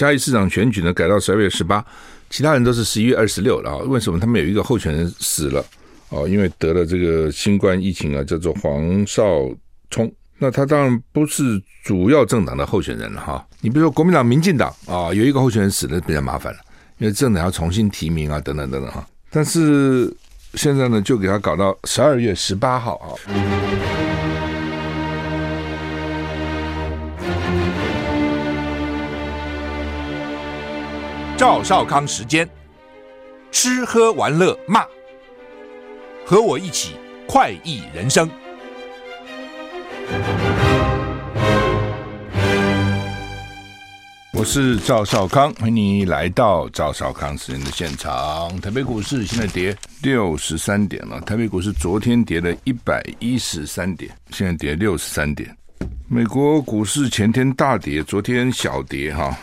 嘉义市长选举呢改到十二月十八，其他人都是十一月二十六了啊。为什么他们有一个候选人死了？哦，因为得了这个新冠疫情啊，叫做黄少聪。那他当然不是主要政党的候选人了哈。你比如说国民党、民进党啊，有一个候选人死了，比较麻烦了，因为政党要重新提名啊，等等等等哈。但是现在呢，就给他搞到十二月十八号啊。赵少康时间，吃喝玩乐骂。和我一起快意人生。我是赵少康，欢迎你来到赵少康时间的现场。台北股市现在跌六十三点了，台北股市昨天跌了一百一十三点，现在跌六十三点。美国股市前天大跌，昨天小跌哈。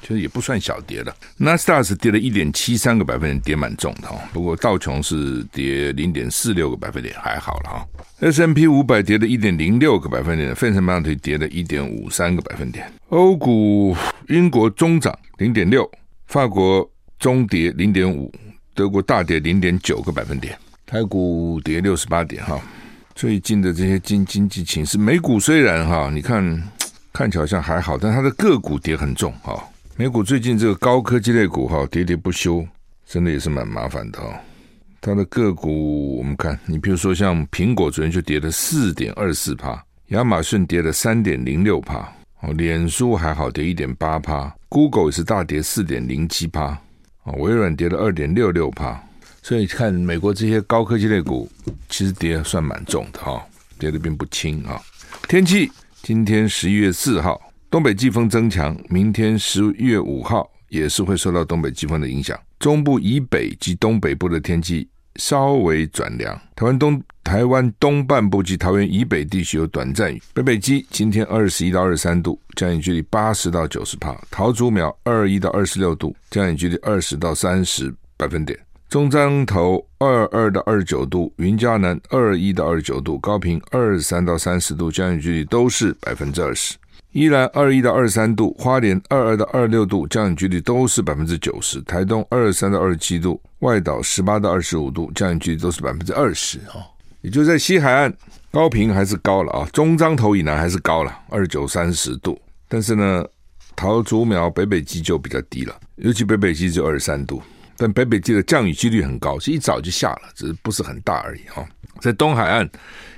其实也不算小跌了，纳斯达是跌了一点七三个百分点，跌蛮重的哈。不过道琼是跌零点四六个百分点，还好了哈。S&P 五百跌了一点零六个百分点，费城半导体跌了一点五三个百分点。欧股，英国中涨零点六，法国中跌零点五，德国大跌零点九个百分点。台股跌六十八点哈。最近的这些经经济情势，美股虽然哈，你看看起来好像还好，但它的个股跌很重哈。美股最近这个高科技类股哈跌跌不休，真的也是蛮麻烦的哈。它的个股我们看，你比如说像苹果昨天就跌了四点二四趴，亚马逊跌了三点零六趴，哦，脸书还好跌一点八趴，Google 也是大跌四点零七趴，哦，微软跌了二点六六趴。所以看美国这些高科技类股，其实跌算蛮重的哈，跌的并不轻啊。天气，今天十一月四号。东北季风增强，明天十月五号也是会受到东北季风的影响。中部以北及东北部的天气稍微转凉。台湾东台湾东半部及桃园以北地区有短暂雨。北北基今天二十一到二十三度，降雨距离八十到九十帕。桃竹苗二一到二十六度，降雨距离二十到三十百分点。中彰投二二到二十九度，云嘉南二一到二十九度，高屏二三到三十度，降雨距离都是百分之二十。宜兰二一到二三度，花莲二二到二六度，降雨几率都是百分之九十。台东二三到二七度，外岛十八到二十五度，降雨几率都是百分之二十啊。也就在西海岸，高屏还是高了啊，中彰投以南还是高了，二九三十度。但是呢，桃竹苗北北基就比较低了，尤其北北基只有二十三度，但北北基的降雨几率很高，是一早就下了，只是不是很大而已啊。在东海岸，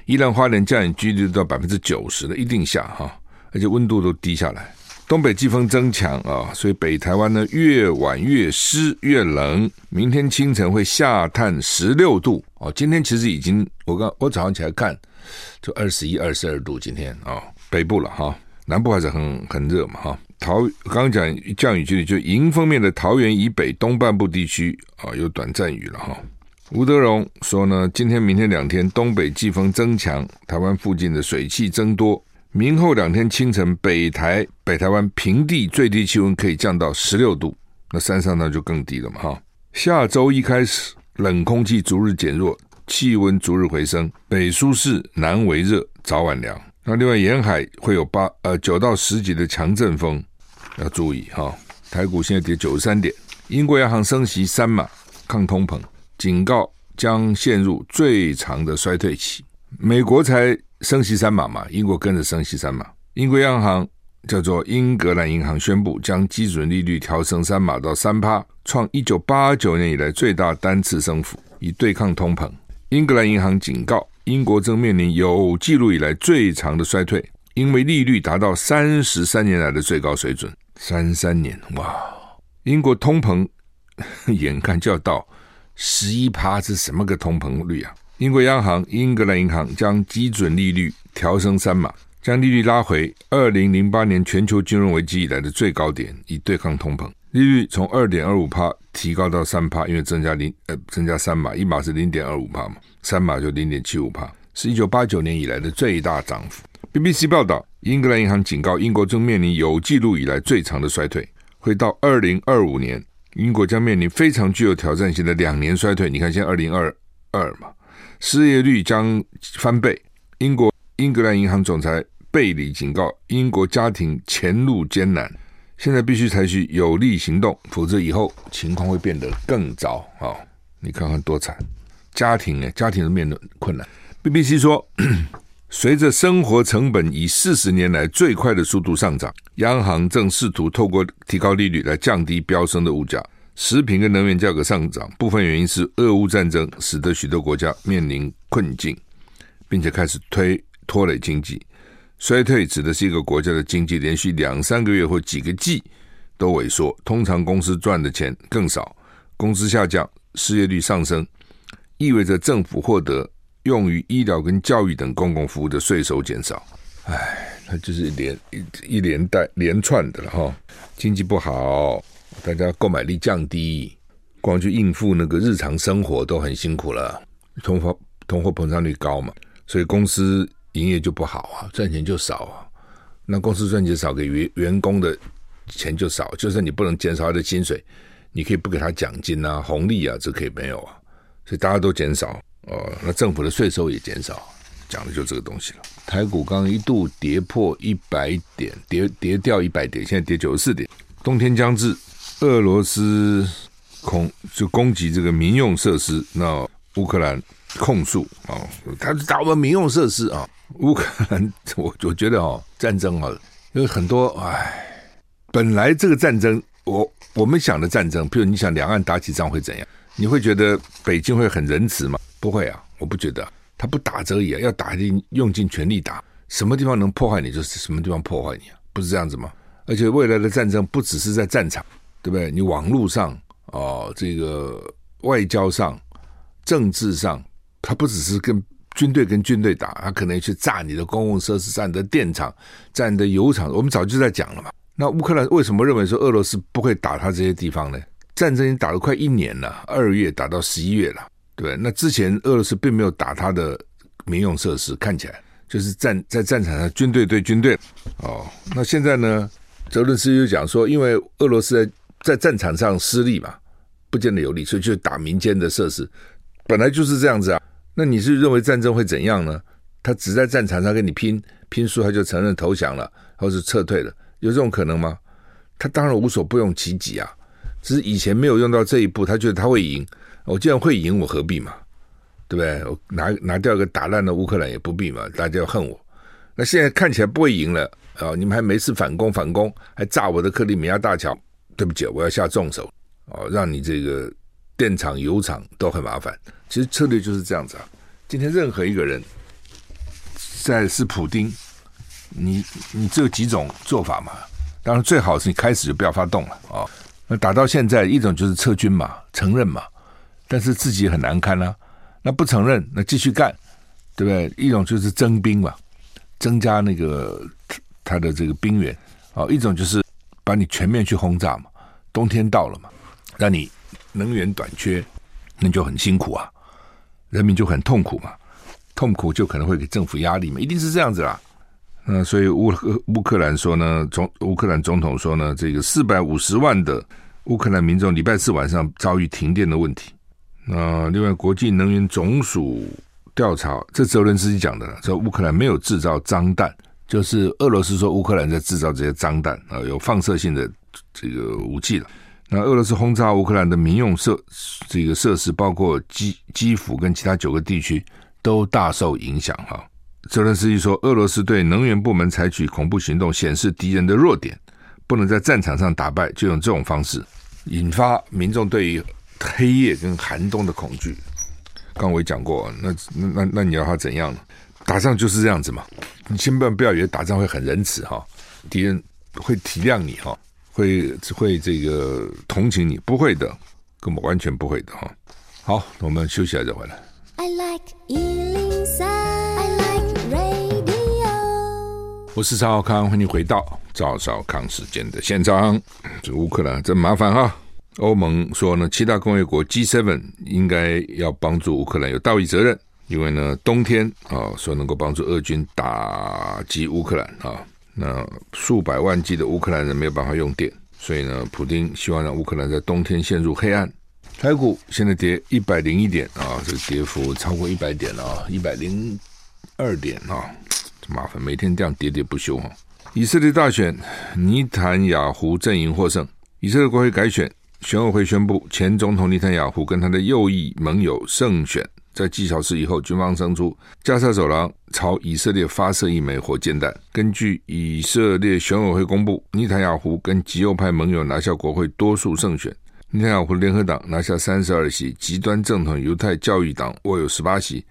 宜兰花莲降雨几率到百分之九十的，一定下哈。而且温度都低下来，东北季风增强啊，所以北台湾呢越晚越湿越冷。明天清晨会下探十六度哦。今天其实已经，我刚我早上起来看，就二十一、二十二度。今天啊，北部了哈，南部还是很很热嘛哈。桃刚讲降雨几率，就迎风面的桃园以北东半部地区啊有短暂雨了哈。吴德荣说呢，今天、明天两天东北季风增强，台湾附近的水汽增多。明后两天清晨，北台、北台湾平地最低气温可以降到十六度，那山上呢就更低了嘛哈。下周一开始，冷空气逐日减弱，气温逐日回升，北舒适，南为热，早晚凉。那另外沿海会有八呃九到十级的强阵风，要注意哈。台股现在跌九十三点，英国央行升息三码抗通膨，警告将陷入最长的衰退期。美国才。升息三码嘛，英国跟着升息三码。英国央行叫做英格兰银行宣布将基准利率调升三码到三趴，创一九八九年以来最大单次升幅，以对抗通膨。英格兰银行警告，英国正面临有记录以来最长的衰退，因为利率达到三十三年来的最高水准。三三年，哇！英国通膨 眼看就要到十一趴，是什么个通膨率啊？英国央行英格兰银行将基准利率调升三码，将利率拉回二零零八年全球金融危机以来的最高点，以对抗通膨。利率从二点二五趴提高到三趴，因为增加零呃增加三码，一码是零点二五趴嘛，三码就零点七五趴，是一九八九年以来的最大涨幅。BBC 报道，英格兰银行警告，英国正面临有记录以来最长的衰退，会到二零二五年，英国将面临非常具有挑战性的两年衰退。你看，现在二零二二嘛。失业率将翻倍。英国英格兰银行总裁贝里警告，英国家庭前路艰难，现在必须采取有力行动，否则以后情况会变得更糟啊！你看看多惨，家庭呢，家庭都面临困难。BBC 说，随着生活成本以四十年来最快的速度上涨，央行正试图透过提高利率来降低飙升的物价。食品跟能源价格上涨，部分原因是俄乌战争使得许多国家面临困境，并且开始推拖累经济。衰退指的是一个国家的经济连续两三个月或几个季都萎缩，通常公司赚的钱更少，工资下降，失业率上升，意味着政府获得用于医疗跟教育等公共服务的税收减少。唉，它就是连一一连带连串的了哈，经济不好，大家购买力降低，光去应付那个日常生活都很辛苦了，通货通货膨胀率高嘛，所以公司。营业就不好啊，赚钱就少啊。那公司赚钱少，给员员工的钱就少。就算你不能减少他的薪水，你可以不给他奖金啊、红利啊，这可以没有啊。所以大家都减少哦，那政府的税收也减少，讲的就这个东西了。台股刚刚一度跌破一百点，跌跌掉一百点，现在跌九十四点。冬天将至，俄罗斯恐就攻击这个民用设施，那乌克兰控诉啊，他打我们民用设施啊。乌克兰，我我觉得哦，战争哦，有很多唉，本来这个战争，我我们想的战争，比如你想两岸打起仗会怎样？你会觉得北京会很仁慈吗？不会啊，我不觉得，他不打则已啊，要打尽用尽全力打，什么地方能破坏你，就是什么地方破坏你啊，不是这样子吗？而且未来的战争不只是在战场，对不对？你网络上哦，这个外交上、政治上，他不只是跟。军队跟军队打，他可能去炸你的公共设施、炸你的电厂、炸你的油厂。我们早就在讲了嘛。那乌克兰为什么认为说俄罗斯不会打他这些地方呢？战争已经打了快一年了，二月打到十一月了，对。那之前俄罗斯并没有打他的民用设施，看起来就是战在战场上军队对军队。哦，那现在呢？泽伦斯基就讲说，因为俄罗斯在在战场上失利嘛，不见得有利，所以就打民间的设施，本来就是这样子啊。那你是认为战争会怎样呢？他只在战场上跟你拼拼输，他就承认投降了，或是撤退了，有这种可能吗？他当然无所不用其极啊，只是以前没有用到这一步，他觉得他会赢。我既然会赢，我何必嘛？对不对？我拿拿掉一个打烂的乌克兰也不必嘛，大家要恨我。那现在看起来不会赢了啊！你们还没事反攻反攻，还炸我的克里米亚大桥，对不起，我要下重手哦，让你这个。电厂、油厂都很麻烦，其实策略就是这样子啊。今天任何一个人，在是普丁，你你只有几种做法嘛？当然最好是你开始就不要发动了啊。那打到现在，一种就是撤军嘛，承认嘛，但是自己很难堪啊。那不承认，那继续干，对不对？一种就是征兵嘛，增加那个他的这个兵员啊。一种就是把你全面去轰炸嘛。冬天到了嘛，让你。能源短缺，那就很辛苦啊，人民就很痛苦嘛，痛苦就可能会给政府压力嘛，一定是这样子啦。那所以乌乌克兰说呢，总乌克兰总统说呢，这个四百五十万的乌克兰民众礼拜四晚上遭遇停电的问题。那另外，国际能源总署调查，这泽伦斯基讲的，说乌克兰没有制造脏弹，就是俄罗斯说乌克兰在制造这些脏弹啊，有放射性的这个武器了。那俄罗斯轰炸乌克兰的民用设这个设施，包括基基辅跟其他九个地区，都大受影响。哈，泽伦斯基说，俄罗斯对能源部门采取恐怖行动，显示敌人的弱点，不能在战场上打败，就用这种方式引发民众对于黑夜跟寒冬的恐惧。刚我也讲过，那那那那你要他怎样呢？打仗就是这样子嘛，你千万不要以为打仗会很仁慈哈，敌人会体谅你哈。会会这个同情你，不会的，根本完全不会的哈。好，我们休息一下再回来。I like 103, I like radio。我是赵少康，欢迎回到赵少康时间的现场。这乌克兰真麻烦哈。欧盟说呢，七大工业国 G7 应该要帮助乌克兰有道义责任，因为呢，冬天啊，说能够帮助俄军打击乌克兰啊。那数百万计的乌克兰人没有办法用电，所以呢，普丁希望让乌克兰在冬天陷入黑暗。台股现在跌一百零一点啊，这个跌幅超过一百点了啊，一百零二点啊，这麻烦，每天这样喋喋不休啊。以色列大选，尼坦雅胡阵营获胜。以色列国会改选，选委会宣布前总统尼坦雅胡跟他的右翼盟友胜选。在几小时以后，军方声出加沙走廊朝以色列发射一枚火箭弹。根据以色列选委会公布，尼坦雅胡跟极右派盟友拿下国会多数胜选。尼坦雅胡联合党拿下三十二席，极端正统犹太教育党握有十八席，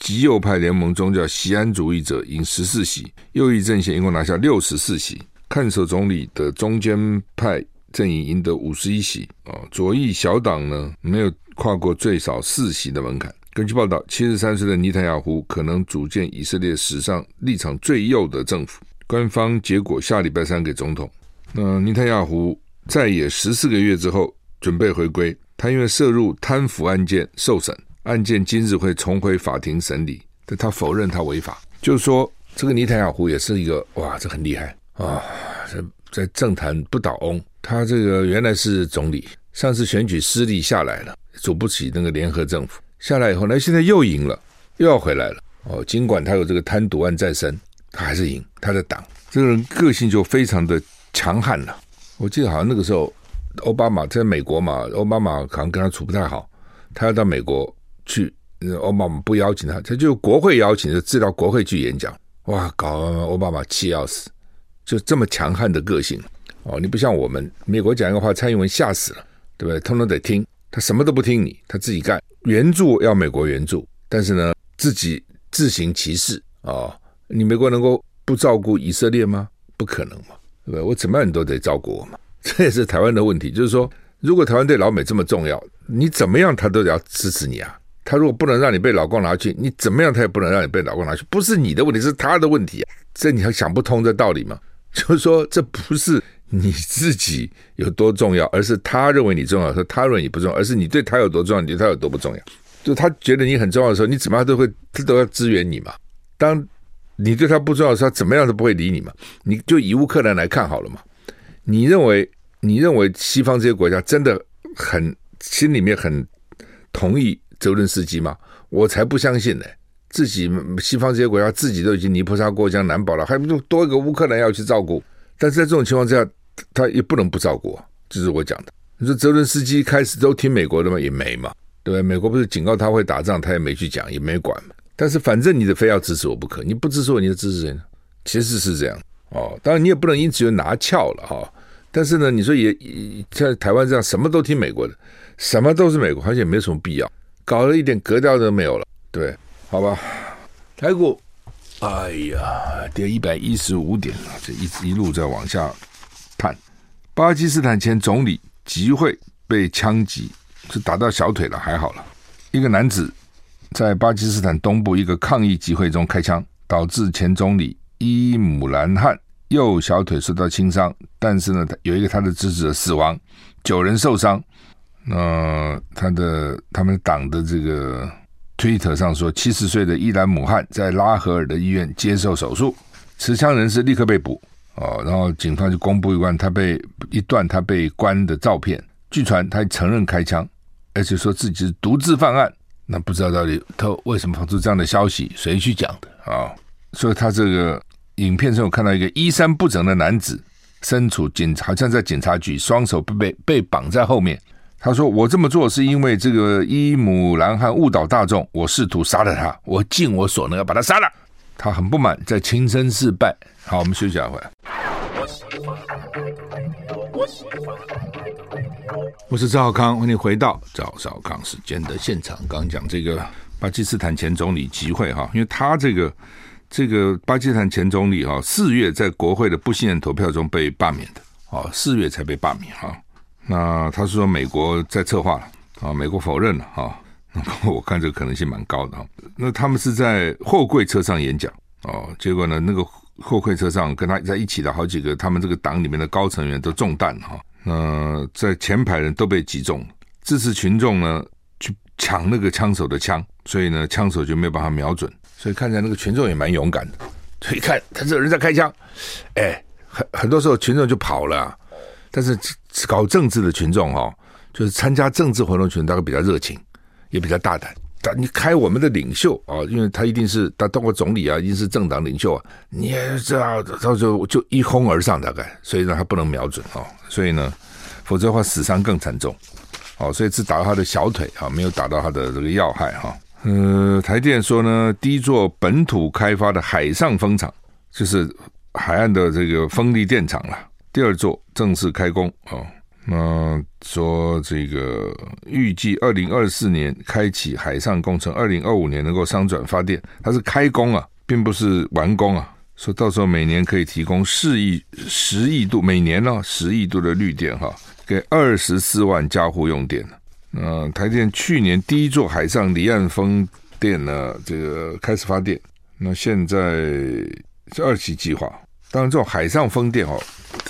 极右派联盟宗教锡安主义者赢十四席，右翼阵线一共拿下六十四席。看守总理的中间派阵营赢得五十一席。啊，左翼小党呢没有跨过最少四席的门槛。根据报道，七十三岁的尼坦雅胡可能组建以色列史上立场最右的政府。官方结果下礼拜三给总统。那尼坦雅胡在野十四个月之后准备回归，他因为涉入贪腐案件受审，案件今日会重回法庭审理，但他否认他违法。就是说，这个尼坦雅胡也是一个哇，这很厉害啊，在在政坛不倒翁。他这个原来是总理，上次选举失利下来了，组不起那个联合政府。下来以后呢，现在又赢了，又要回来了。哦，尽管他有这个贪渎案在身，他还是赢。他的党这个人个性就非常的强悍了。我记得好像那个时候，奥巴马在美国嘛，奥巴马好像跟他处不太好，他要到美国去，奥巴马不邀请他，他就国会邀请，就自到国会去演讲。哇，搞奥巴马气要死，就这么强悍的个性哦。你不像我们，美国讲一个话，蔡英文吓死了，对不对？通通得听，他什么都不听你，他自己干。援助要美国援助，但是呢，自己自行其事啊、哦！你美国能够不照顾以色列吗？不可能嘛，对不对？我怎么样你都得照顾我嘛。这也是台湾的问题，就是说，如果台湾对老美这么重要，你怎么样他都得要支持你啊。他如果不能让你被老共拿去，你怎么样他也不能让你被老共拿去。不是你的问题，是他的问题啊！这你还想不通这道理吗？就是说，这不是。你自己有多重要，而是他认为你重要，说他认为你不重要，而是你对他有多重要，你对他有多不重要。就他觉得你很重要的时候，你怎么样都会，他都要支援你嘛。当你对他不重要的时候，他怎么样都不会理你嘛。你就以乌克兰来看好了嘛。你认为你认为西方这些国家真的很心里面很同意泽伦斯基吗？我才不相信呢。自己西方这些国家自己都已经泥菩萨过江难保了，还不就多一个乌克兰要去照顾？但是在这种情况之下。他也不能不照顾，这是我讲的。你说泽伦斯基开始都听美国的吗？也没嘛，对不对？美国不是警告他会打仗，他也没去讲，也没管嘛。但是反正你的非要支持我不可，你不支持我，你就支持谁呢？其实是这样哦。当然你也不能因此就拿翘了哈、但是呢，你说也像台湾这样什么都听美国的，什么都是美国，好像也没有什么必要，搞了一点格调都没有了，对，好吧？台股，哎呀，跌一百一十五点了，这一一路在往下。巴基斯坦前总理集会被枪击，是打到小腿了，还好了。一个男子在巴基斯坦东部一个抗议集会中开枪，导致前总理伊姆兰汗右小腿受到轻伤，但是呢，有一个他的支持者死亡，九人受伤。那、呃、他的他们党的这个推特上说，七十岁的伊兰姆汗在拉合尔的医院接受手术，持枪人士立刻被捕。哦，然后警方就公布一段他被一段他被关的照片。据传他承认开枪，而且说自己是独自犯案。那不知道到底他为什么放出这样的消息，谁去讲的啊、所以他这个影片中，我看到一个衣衫不整的男子，身处警，好像在警察局，双手被被绑在后面。他说：“我这么做是因为这个伊姆兰汗误导大众，我试图杀了他，我尽我所能要把他杀了。”他很不满，在轻声示败。好，我们休息一下，回来。我是赵少康，欢迎回到赵少康时间的现场。刚刚讲这个巴基斯坦前总理集会哈，因为他这个这个巴基斯坦前总理哈，四月在国会的不信任投票中被罢免的，哦，四月才被罢免哈。那他是说美国在策划了啊，美国否认了哈。那我看这个可能性蛮高的哈。那他们是在货柜车上演讲哦，结果呢，那个货柜车上跟他在一起的好几个他们这个党里面的高层员都中弹哈。那在前排人都被击中，支持群众呢去抢那个枪手的枪，所以呢枪手就没有办法瞄准，所以看起来那个群众也蛮勇敢的。所以看他这个人在开枪，哎，很很多时候群众就跑了，但是搞政治的群众哈，就是参加政治活动群众大概比较热情。也比较大胆，但你开我们的领袖啊，因为他一定是他当过总理啊，一定是政党领袖啊，你也知道，到时候就一哄而上，大概，所以呢，他不能瞄准啊，所以呢，否则的话死伤更惨重，哦，所以只打到他的小腿啊，没有打到他的这个要害哈。呃，台电说呢，第一座本土开发的海上风场，就是海岸的这个风力电厂了，第二座正式开工啊。那说这个预计二零二四年开启海上工程，二零二五年能够商转发电，它是开工啊，并不是完工啊。说到时候每年可以提供四亿十亿度，每年呢、哦、十亿度的绿电哈，给二十四万家户用电。那台电去年第一座海上离岸风电呢，这个开始发电，那现在是二期计划。当然，这种海上风电哦，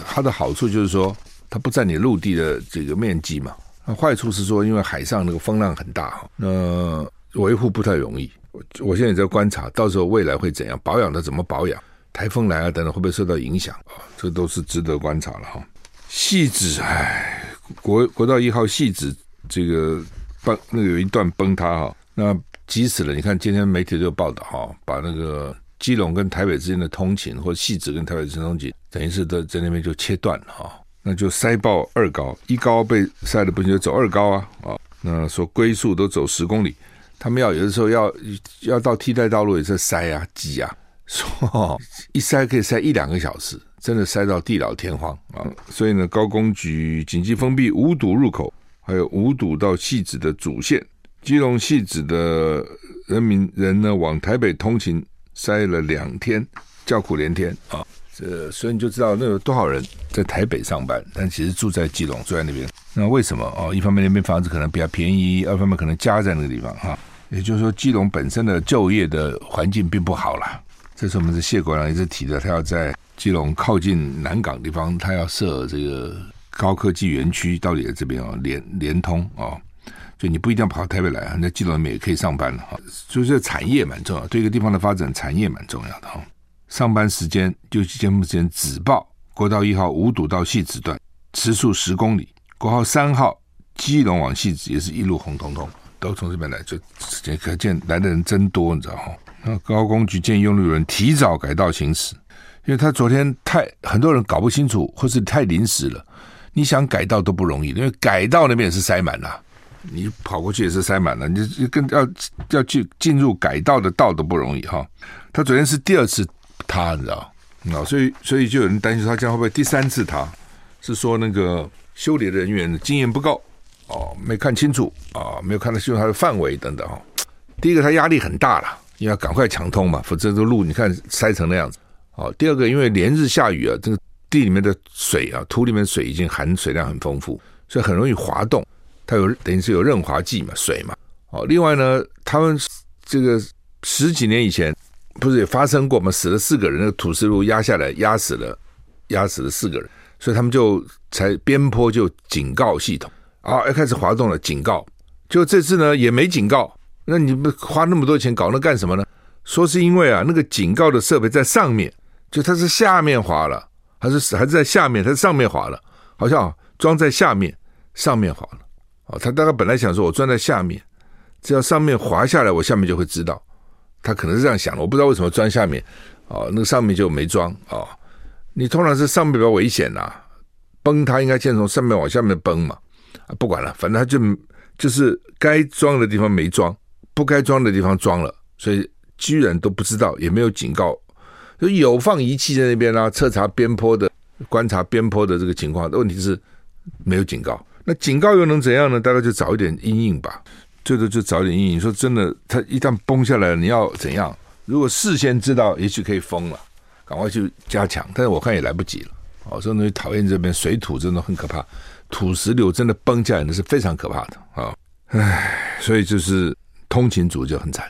它的好处就是说。它不占你陆地的这个面积嘛？那坏处是说，因为海上那个风浪很大哈，那维护不太容易。我我现在也在观察，到时候未来会怎样？保养的怎么保养？台风来啊等等，会不会受到影响啊？这都是值得观察了哈。汐止，哎，国国道一号汐止这个崩，那个有一段崩塌哈，那急死了。你看今天媒体都有报道哈，把那个基隆跟台北之间的通勤，或者汐止跟台北之间通勤，等于是在在那边就切断了哈。那就塞爆二高，一高被塞的不行，就走二高啊啊！那说龟速都走十公里，他们要有的时候要要到替代道路也是塞啊挤啊，说一塞可以塞一两个小时，真的塞到地老天荒啊！所以呢，高工局紧急封闭五堵入口，还有五堵到戏子的主线，基隆戏子的人民人呢往台北通勤塞了两天，叫苦连天啊！这所以你就知道那有多少人在台北上班，但其实住在基隆，住在那边。那为什么哦？一方面那边房子可能比较便宜，二方面可能家在那个地方哈。也就是说，基隆本身的就业的环境并不好啦。这是我们的谢国梁一直提的，他要在基隆靠近南港地方，他要设这个高科技园区，到底在这边哦，联联通哦，就你不一定要跑到台北来，那基隆里面也可以上班了哈。所以这产业蛮重要，对一个地方的发展，产业蛮重要的哈。上班时间就节目时间只报国道一号五堵到汐止段，时速十公里；国号三号基隆往汐止也是一路红彤彤，都从这边来，就可见来的人真多，你知道哈？那高工局建议用路人提早改道行驶，因为他昨天太很多人搞不清楚，或是太临时了，你想改道都不容易，因为改道那边也是塞满了，你跑过去也是塞满了，你就跟要要去进入改道的道都不容易哈。他昨天是第二次。塌，你知道？啊，所以所以就有人担心他将会不会第三次塌？是说那个修理人员经验不够哦，没看清楚啊，没有看到修它的范围等等哈。第一个，他压力很大了，因为要赶快抢通嘛，否则这路你看塞成那样子。哦，第二个，因为连日下雨啊，这个地里面的水啊，土里面水已经含水量很丰富，所以很容易滑动。它有等于是有润滑剂嘛，水嘛。哦，另外呢，他们这个十几年以前。不是也发生过吗？死了四个人，那个土石路压下来，压死了，压死了四个人，所以他们就才边坡就警告系统啊，要开始滑动了，警告。就这次呢也没警告，那你们花那么多钱搞那干什么呢？说是因为啊，那个警告的设备在上面，就它是下面滑了，还是还是在下面？它是上面滑了，好像装在下面，上面滑了。哦，他大概本来想说，我装在下面，只要上面滑下来，我下面就会知道。他可能是这样想的，我不知道为什么钻下面，哦，那个上面就没装哦。你通常是上面比较危险呐，崩塌应该先从上面往下面崩嘛。啊，不管了，反正他就就是该装的地方没装，不该装的地方装了，所以居然都不知道，也没有警告，就有放仪器在那边啊，测查边坡的，观察边坡的这个情况。问题是没有警告，那警告又能怎样呢？大概就早一点阴影吧。最多就早点阴影。说真的，它一旦崩下来了，你要怎样？如果事先知道，也许可以封了，赶快去加强。但是我看也来不及了。哦，这种东西讨厌这边水土真的很可怕，土石流真的崩下来那是非常可怕的啊！唉，所以就是通勤族就很惨，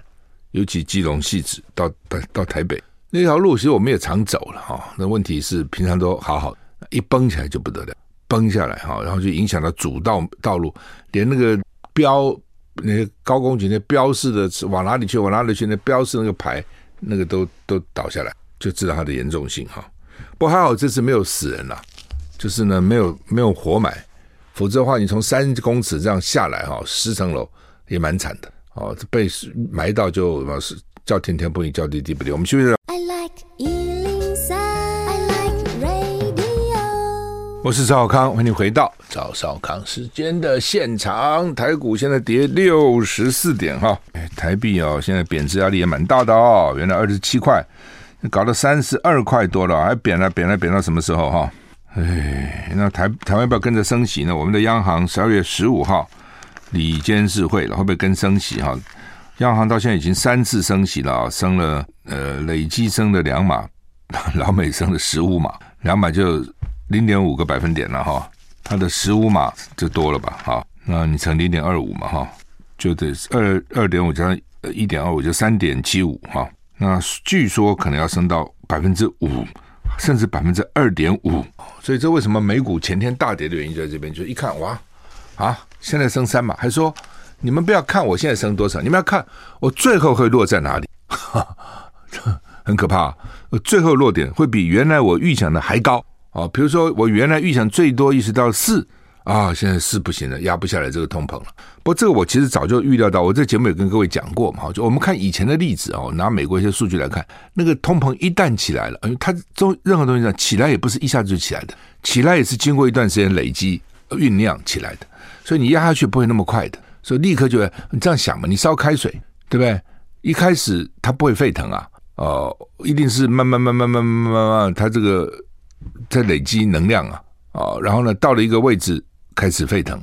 尤其基隆汐止到到到台北那条路，其实我们也常走了哈。那问题是平常都好好，一崩起来就不得了，崩下来哈，然后就影响到主道道路，连那个标。那些高工局那标示的往哪里去，往哪里去，那标示那个牌，那个都都倒下来，就知道它的严重性哈。不过还好这次没有死人啦，就是呢没有没有活埋，否则的话你从三公尺这样下来哈，十层楼也蛮惨的哦，被埋到就是叫天天不应，叫地地不灵。我们休息了。I like 我是赵少康，欢迎回到赵少康时间的现场。台股现在跌六十四点哈，台币哦，现在贬值压力也蛮大的哦。原来二十七块，搞到三十二块多了，还贬了贬了贬到什么时候哈？哎，那台台湾要不要跟着升息呢？我们的央行十二月十五号理监事会了，会不会跟升息哈？央行到现在已经三次升息了，升了呃累计升了两码，老美升了十五码，两码就。零点五个百分点了哈，它的十五码就多了吧哈，那你乘零点二五嘛哈，就得二二点五加上一点二五就三点七五哈，那据说可能要升到百分之五，甚至百分之二点五，所以这为什么美股前天大跌的原因就在这边，就一看哇啊，现在升三码，还说你们不要看我现在升多少，你们要看我最后会落在哪里，哈，很可怕，最后落点会比原来我预想的还高。哦，比如说我原来预想最多意识到四啊，现在四不行了，压不下来这个通膨了。不过这个我其实早就预料到，我这节目也跟各位讲过嘛。就我们看以前的例子哦，拿美国一些数据来看，那个通膨一旦起来了，因为它中任何东西上起来也不是一下子就起来的，起来也是经过一段时间累积酝酿起来的，所以你压下去不会那么快的，所以立刻就你这样想嘛，你烧开水对不对？一开始它不会沸腾啊，哦，一定是慢慢慢慢慢慢慢慢，它这个。在累积能量啊，啊，然后呢，到了一个位置开始沸腾，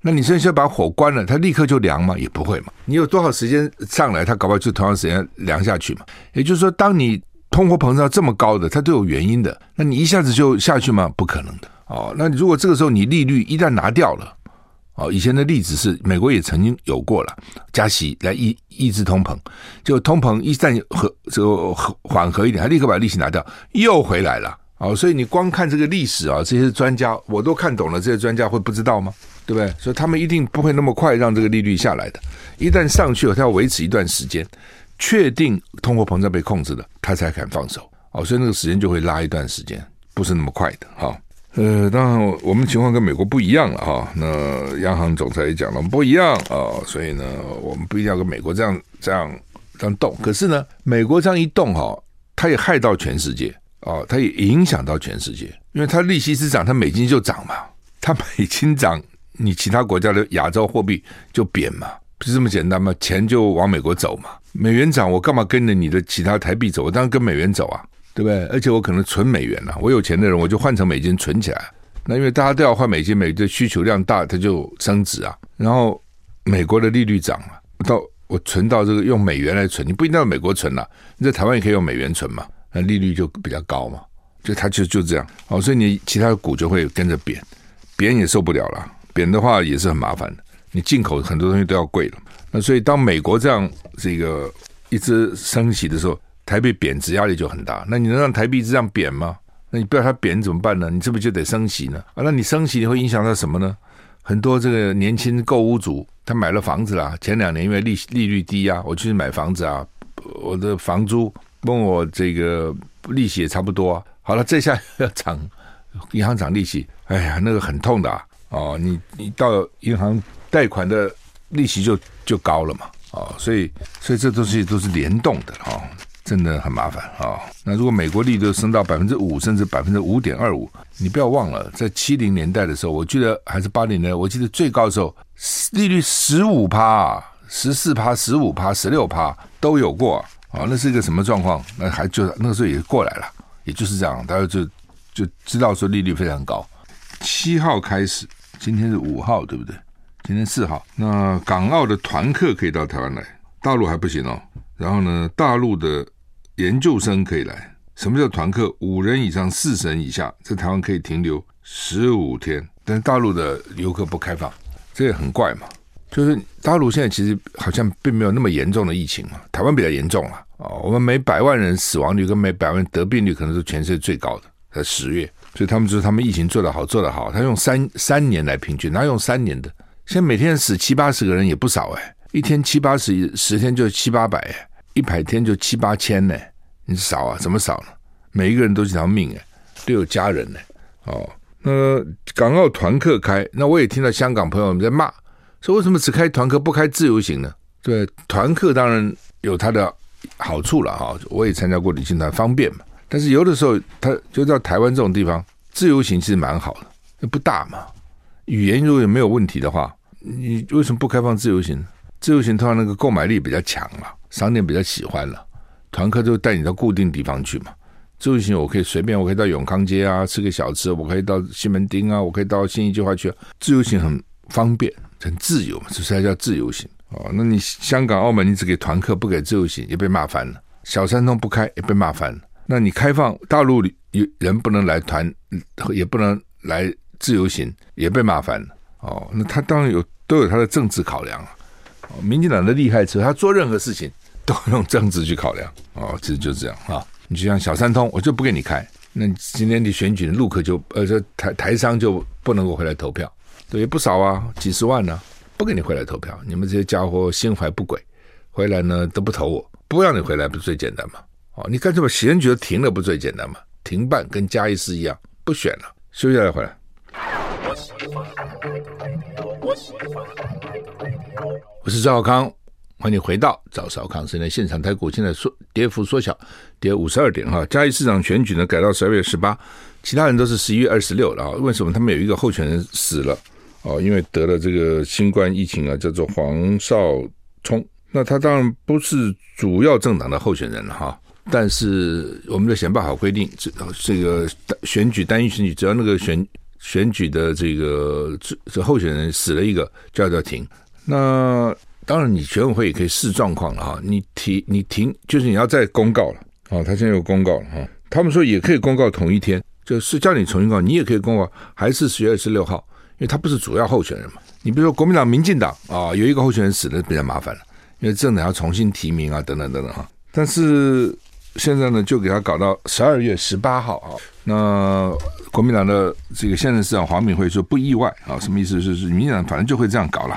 那你现在把火关了，它立刻就凉吗？也不会嘛。你有多少时间上来，它搞不好就同样时间凉下去嘛。也就是说，当你通货膨胀这么高的，它都有原因的。那你一下子就下去吗？不可能的。哦，那如果这个时候你利率一旦拿掉了，哦，以前的例子是美国也曾经有过了，加息来抑抑制通膨，就通膨一旦和这个缓和一点，它立刻把利息拿掉，又回来了。哦，所以你光看这个历史啊，这些专家我都看懂了，这些专家会不知道吗？对不对？所以他们一定不会那么快让这个利率下来的。一旦上去了，他要维持一段时间，确定通货膨胀被控制了，他才敢放手。哦，所以那个时间就会拉一段时间，不是那么快的。哈，呃，当然我们情况跟美国不一样了哈。那央行总裁也讲了，不一样啊，所以呢，我们不一定要跟美国这样这样这样动。可是呢，美国这样一动哈，它也害到全世界。哦，它也影响到全世界，因为它利息是涨，它美金就涨嘛。它美金涨，你其他国家的亚洲货币就贬嘛，不是这么简单吗？钱就往美国走嘛。美元涨，我干嘛跟着你的其他台币走？我当然跟美元走啊，对不对？而且我可能存美元啊，我有钱的人我就换成美金存起来。那因为大家都要换美金，美的需求量大，它就升值啊。然后美国的利率涨了，到我存到这个用美元来存，你不一定要美国存了，你在台湾也可以用美元存嘛。那利率就比较高嘛，就它就就这样哦，所以你其他的股就会跟着贬，贬也受不了了，贬的话也是很麻烦的，你进口很多东西都要贵了。那所以当美国这样这个一直升息的时候，台币贬值压力就很大。那你能让台币一直这样贬吗？那你不要它贬怎么办呢？你是不是就得升息呢？啊，那你升息你会影响到什么呢？很多这个年轻购屋族他买了房子啦，前两年因为利利率低啊，我去买房子啊，我的房租。问我这个利息也差不多，好了，这下要涨，银行涨利息，哎呀，那个很痛的啊！哦，你你到银行贷款的利息就就高了嘛，哦，所以所以这东西都是联动的哦，真的很麻烦啊，哦。那如果美国利率升到百分之五，甚至百分之五点二五，你不要忘了，在七零年代的时候，我记得还是八零年代，我记得最高的时候利率十五趴、十四趴、十五趴、十六趴都有过。哦，那是一个什么状况？那还就那个时候也过来了，也就是这样，大家就就知道说利率非常高。七号开始，今天是五号，对不对？今天四号，那港澳的团客可以到台湾来，大陆还不行哦。然后呢，大陆的研究生可以来。什么叫团客？五人以上，四人以下，在台湾可以停留十五天，但大陆的游客不开放，这也很怪嘛。就是大陆现在其实好像并没有那么严重的疫情嘛，台湾比较严重啊。哦，我们每百万人死亡率跟每百万人得病率可能是全世界最高的，在十月，所以他们说他们疫情做得好，做得好。他用三三年来平均，哪用三年的？现在每天死七八十个人也不少哎，一天七八十，十天就七八百，一百天就七八千呢，你少啊？怎么少呢？每一个人都是条命哎，都有家人呢。哦，那港澳团客开，那我也听到香港朋友们在骂，说为什么只开团客不开自由行呢？对，团课当然有它的好处了哈，我也参加过旅行团，方便嘛。但是有的时候，他就到台湾这种地方，自由行其实蛮好的，不大嘛。语言如果也没有问题的话，你为什么不开放自由行？自由行通常那个购买力比较强嘛，商店比较喜欢了。团客就带你到固定地方去嘛。自由行我可以随便，我可以到永康街啊吃个小吃，我可以到西门町啊，我可以到信义计划去。自由行很方便，很自由嘛，这才叫自由行。哦，那你香港、澳门，你只给团客，不给自由行，也被骂翻了。小三通不开，也被骂翻了。那你开放大陆有人不能来团，也不能来自由行，也被骂翻了。哦，那他当然有都有他的政治考量啊。哦，民进党的厉害之处，他做任何事情都用政治去考量。哦，其实就是这样啊。你就像小三通，我就不给你开。那今天你选举的陆客就呃，这台台商就不能够回来投票，对，也不少啊，几十万呢，不给你回来投票，你们这些家伙心怀不轨，回来呢都不投我，不让你回来不是最简单吗？哦，你干脆把选举都停了，不最简单吗？停办跟嘉义市一样，不选了，休息下来回来。我是赵少康，欢迎回到赵少康现在现场。台股现在缩跌幅缩小，跌五十二点哈。嘉义市长选举呢改到十二月十八，其他人都是十一月二十六了啊。为什么他们有一个候选人死了？哦，因为得了这个新冠疫情啊，叫做黄少聪。那他当然不是主要政党的候选人了哈。但是我们的选罢法规定，这这个选举单一选举，只要那个选选举的这个这候选人死了一个，就要叫停。那当然，你选委会也可以视状况了哈。你停，你停，就是你要再公告了啊。他现在有公告了哈。他们说也可以公告同一天，就是叫你重新告，你也可以公告，还是十月二十六号。因为他不是主要候选人嘛，你比如说国民党、民进党啊，有一个候选人死了比较麻烦了，因为政党要重新提名啊，等等等等哈。但是现在呢，就给他搞到十二月十八号啊。那国民党的这个现任市长黄敏惠说不意外啊，什么意思？就是民进党反正就会这样搞了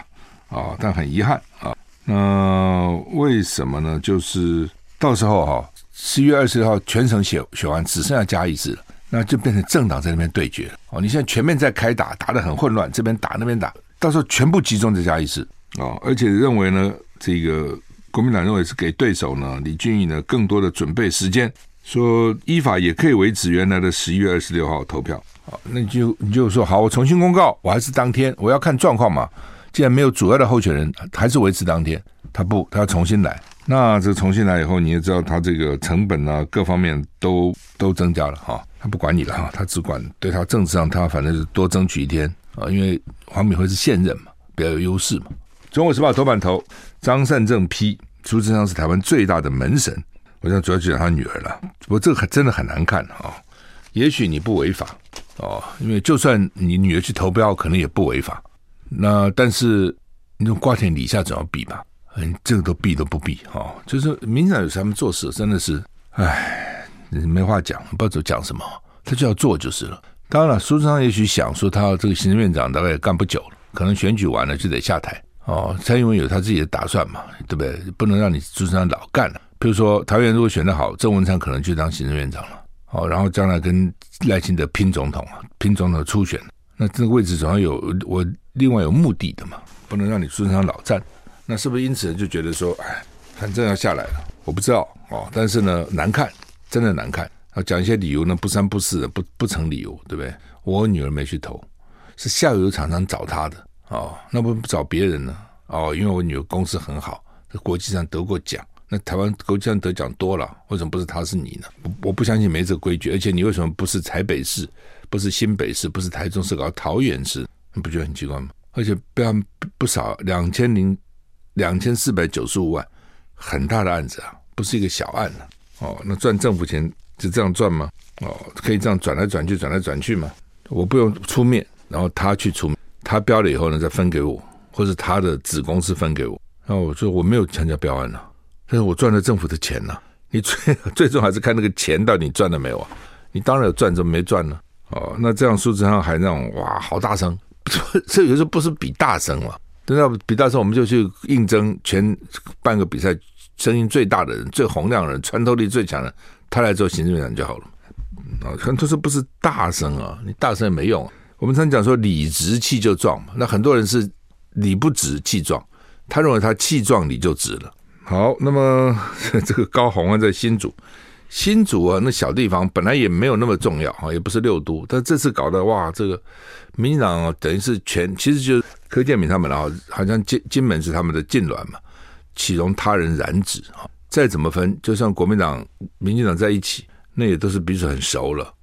啊，但很遗憾啊。那为什么呢？就是到时候哈，十一月二十号全省选选完，只剩下嘉义市了。那就变成政党在那边对决哦！你现在全面在开打，打得很混乱，这边打那边打，到时候全部集中在嘉义市哦，而且认为呢，这个国民党认为是给对手呢李俊毅呢更多的准备时间，说依法也可以维持原来的十一月二十六号投票哦，那你就你就说好，我重新公告，我还是当天，我要看状况嘛。既然没有主要的候选人，还是维持当天，他不，他要重新来。那这重新来以后，你也知道他这个成本啊，各方面都都增加了哈。他不管你了哈，他只管对他政治上，他反正是多争取一天啊。因为黄敏惠是现任嘛，比较有优势嘛。中国时报头版头，张善政批朱志昌是台湾最大的门神。我想主要就讲他女儿了。不过这个还真的很难看啊。也许你不违法哦，因为就算你女儿去投标，可能也不违法。那但是你说瓜田李下总要比吧？嗯，这个都避都不避哈、哦，就是民进党有时候他们做事真的是，唉，没话讲，不知道讲什么，他就要做就是了。当然了，苏贞昌也许想说，他这个行政院长大概也干不久了，可能选举完了就得下台哦。蔡英文有他自己的打算嘛，对不对？不能让你苏贞昌老干了。比如说，桃园如果选得好，郑文灿可能就当行政院长了，哦，然后将来跟赖清德拼总统啊，拼总统初选，那这个位置总要有我另外有目的的嘛，不能让你苏贞昌老站。那是不是因此就觉得说，哎，反正要下来了，我不知道哦。但是呢，难看，真的难看。要讲一些理由呢，不三不四的，不不成理由，对不对？我女儿没去投，是下游厂商找她的哦。那不找别人呢？哦，因为我女儿公司很好，在国际上得过奖。那台湾国际上得奖多了，为什么不是她是你呢？我我不相信没这个规矩。而且你为什么不是台北市，不是新北市，不是台中市，搞桃园市？你不觉得很奇怪吗？而且不要不少，两千零。两千四百九十五万，很大的案子啊，不是一个小案了，哦，那赚政府钱就这样赚吗？哦，可以这样转来转去，转来转去吗？我不用出面，然后他去出面，他标了以后呢，再分给我，或是他的子公司分给我。那我说我没有参加标案了，但是我赚了政府的钱呢，你最 最终还是看那个钱到底赚了没有啊？你当然有赚，怎么没赚呢？哦，那这样数字上还那种哇，好大声，这有时候不是比大声吗？等等到比大赛，我们就去应征全半个比赛声音最大的人、最洪亮的人、穿透力最强的，他来做行政院长就好了。啊，很多时候不是大声啊，你大声也没用。我们常讲说理直气就壮嘛，那很多人是理不直气壮，他认为他气壮你就直了。好，那么 这个高虹安在新竹，新竹啊，那小地方本来也没有那么重要啊，也不是六都，但这次搞得哇，这个民进党等于是全，其实就柯建铭他们啊，好像金金门是他们的痙攣嘛，岂容他人染指啊？再怎么分，就像国民党、民进党在一起，那也都是彼此很熟了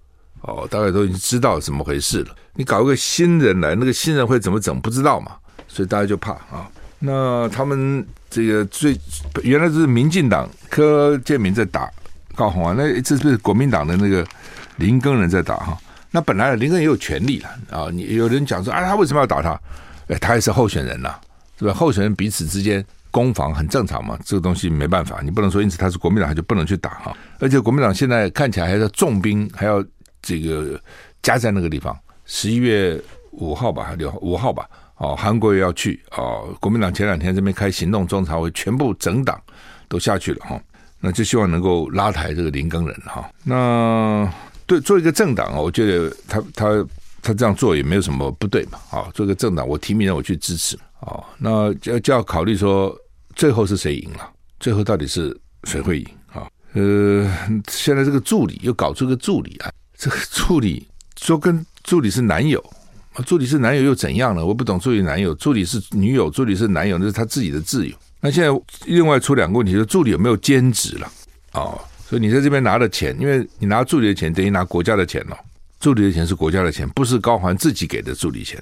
哦，大概都已经知道怎么回事了。你搞一个新人来，那个新人会怎么整？不知道嘛，所以大家就怕啊。那他们这个最原来是民进党柯建铭在打高虹安，那这是国民党的那个林耕仁在打哈。那本来林耕仁也有权利了啊，你有人讲说啊，他为什么要打他？哎，他也是候选人呐，是吧？候选人彼此之间攻防很正常嘛，这个东西没办法，你不能说因此他是国民党他就不能去打哈。而且国民党现在看起来还要重兵，还要这个加在那个地方，十一月五号吧，还六号五号吧。哦，韩国也要去哦。国民党前两天这边开行动中常会，全部整党都下去了哈。那就希望能够拉抬这个林耕仁哈。那对做一个政党啊，我觉得他他他这样做也没有什么不对嘛。啊，做个政党，我提名人我去支持啊。那就就要考虑说，最后是谁赢了？最后到底是谁会赢啊？呃，现在这个助理又搞出个助理啊，这个助理说跟助理是男友。助理是男友又怎样呢？我不懂助理男友，助理是女友，助理是男友，那是他自己的自由。那现在另外出两个问题，说助理有没有兼职了？哦，所以你在这边拿的钱，因为你拿助理的钱等于拿国家的钱了。助理的钱是国家的钱，不是高环自己给的助理钱，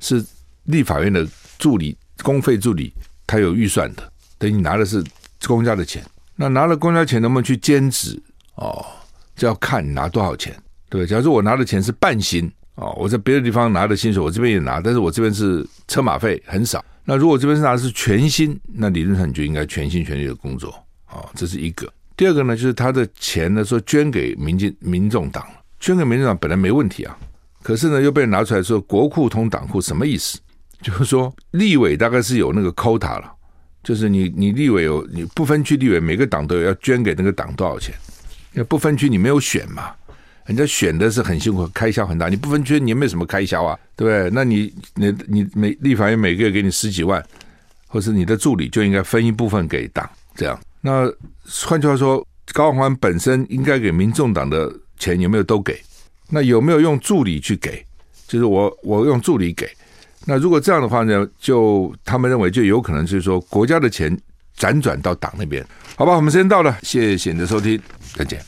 是立法院的助理公费助理，他有预算的，等于你拿的是公家的钱。那拿了公家钱能不能去兼职？哦，就要看你拿多少钱，对？假如说我拿的钱是半薪。哦，我在别的地方拿的薪水，我这边也拿，但是我这边是车马费很少。那如果这边是拿的是全薪，那理论上你就应该全心全力的工作。哦，这是一个。第二个呢，就是他的钱呢，说捐给民进民众党，捐给民众党本来没问题啊，可是呢又被拿出来说国库通党库，什么意思？就是说立委大概是有那个 quota 了，就是你你立委有你不分区立委，每个党都有要捐给那个党多少钱，因为不分区你没有选嘛。人家选的是很辛苦，开销很大。你不分区，你也没什么开销啊？对不对？那你你你每立法院每个月给你十几万，或是你的助理就应该分一部分给党，这样。那换句话说，高虹安本身应该给民众党的钱有没有都给？那有没有用助理去给？就是我我用助理给。那如果这样的话呢，就他们认为就有可能是说国家的钱辗转到党那边。好吧，我们时间到了，谢谢你的收听，再见。